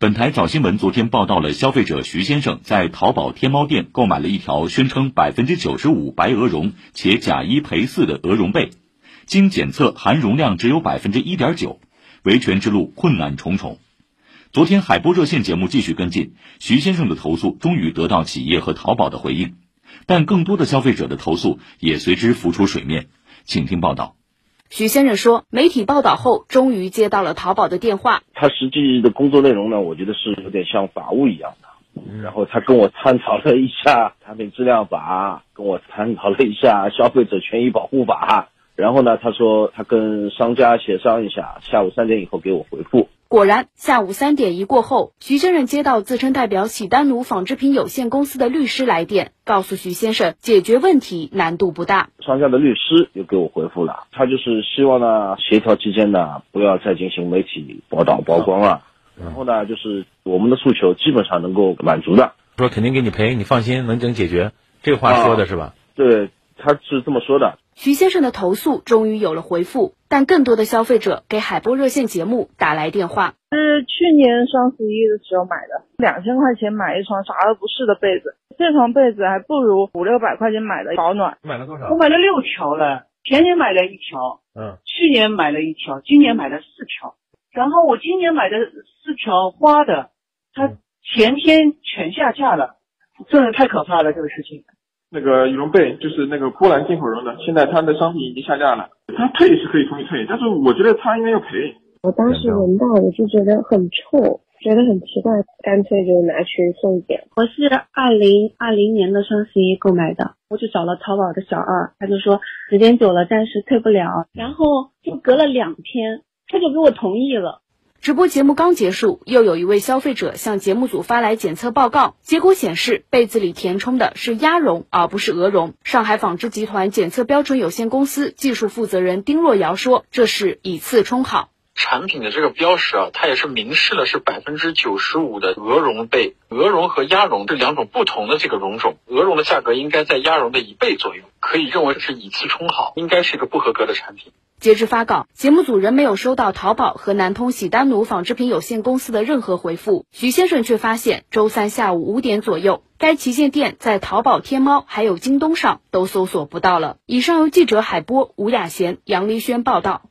本台找新闻昨天报道了消费者徐先生在淘宝天猫店购买了一条宣称百分之九十五白鹅绒且假一赔四的鹅绒被，经检测含绒量只有百分之一点九，维权之路困难重重。昨天海波热线节目继续跟进，徐先生的投诉终于得到企业和淘宝的回应，但更多的消费者的投诉也随之浮出水面，请听报道。徐先生说，媒体报道后，终于接到了淘宝的电话。他实际的工作内容呢，我觉得是有点像法务一样的。然后他跟我探讨了一下产品质量法，跟我探讨了一下消费者权益保护法。然后呢，他说他跟商家协商一下，下午三点以后给我回复。果然，下午三点一过后，徐先生接到自称代表喜丹奴纺织品有限公司的律师来电，告诉徐先生解决问题难度不大。商家的律师又给我回复了，他就是希望呢协调期间呢不要再进行媒体报道曝光了，然后呢就是我们的诉求基本上能够满足的，说肯定给你赔，你放心能整解决，这话说的是吧？对，他是这么说的。徐先生的投诉终于有了回复，但更多的消费者给海波热线节目打来电话。是去年双十一的时候买的，两千块钱买一床啥都不是的被子，这床被子还不如五六百块钱买的保暖。买了多少？我买了六条了，前年买了一条，嗯，去年买了一条，今年买了四条。然后我今年买的四条花的，它前天全下架了，真的太可怕了这个事情。那个羽绒被就是那个波兰进口绒的，现在它的商品已经下架了。它退是可以同意退，但是我觉得他应该要赔。我当时闻到我就觉得很臭，觉得很奇怪，干脆就拿去送检。我是二零二零年的双十一购买的，我就找了淘宝的小二，他就说时间久了暂时退不了，然后就隔了两天，他就给我同意了。直播节目刚结束，又有一位消费者向节目组发来检测报告，结果显示被子里填充的是鸭绒，而不是鹅绒。上海纺织集团检测标准有限公司技术负责人丁若瑶说：“这是以次充好。”产品的这个标识啊，它也是明示了是百分之九十五的鹅绒被，鹅绒和鸭绒这两种不同的这个绒种，鹅绒的价格应该在鸭绒的一倍左右，可以认为是以次充好，应该是一个不合格的产品。截至发稿，节目组仍没有收到淘宝和南通喜丹奴纺织品有限公司的任何回复。徐先生却发现，周三下午五点左右，该旗舰店在淘宝、天猫还有京东上都搜索不到了。以上由记者海波、吴雅贤、杨丽轩报道。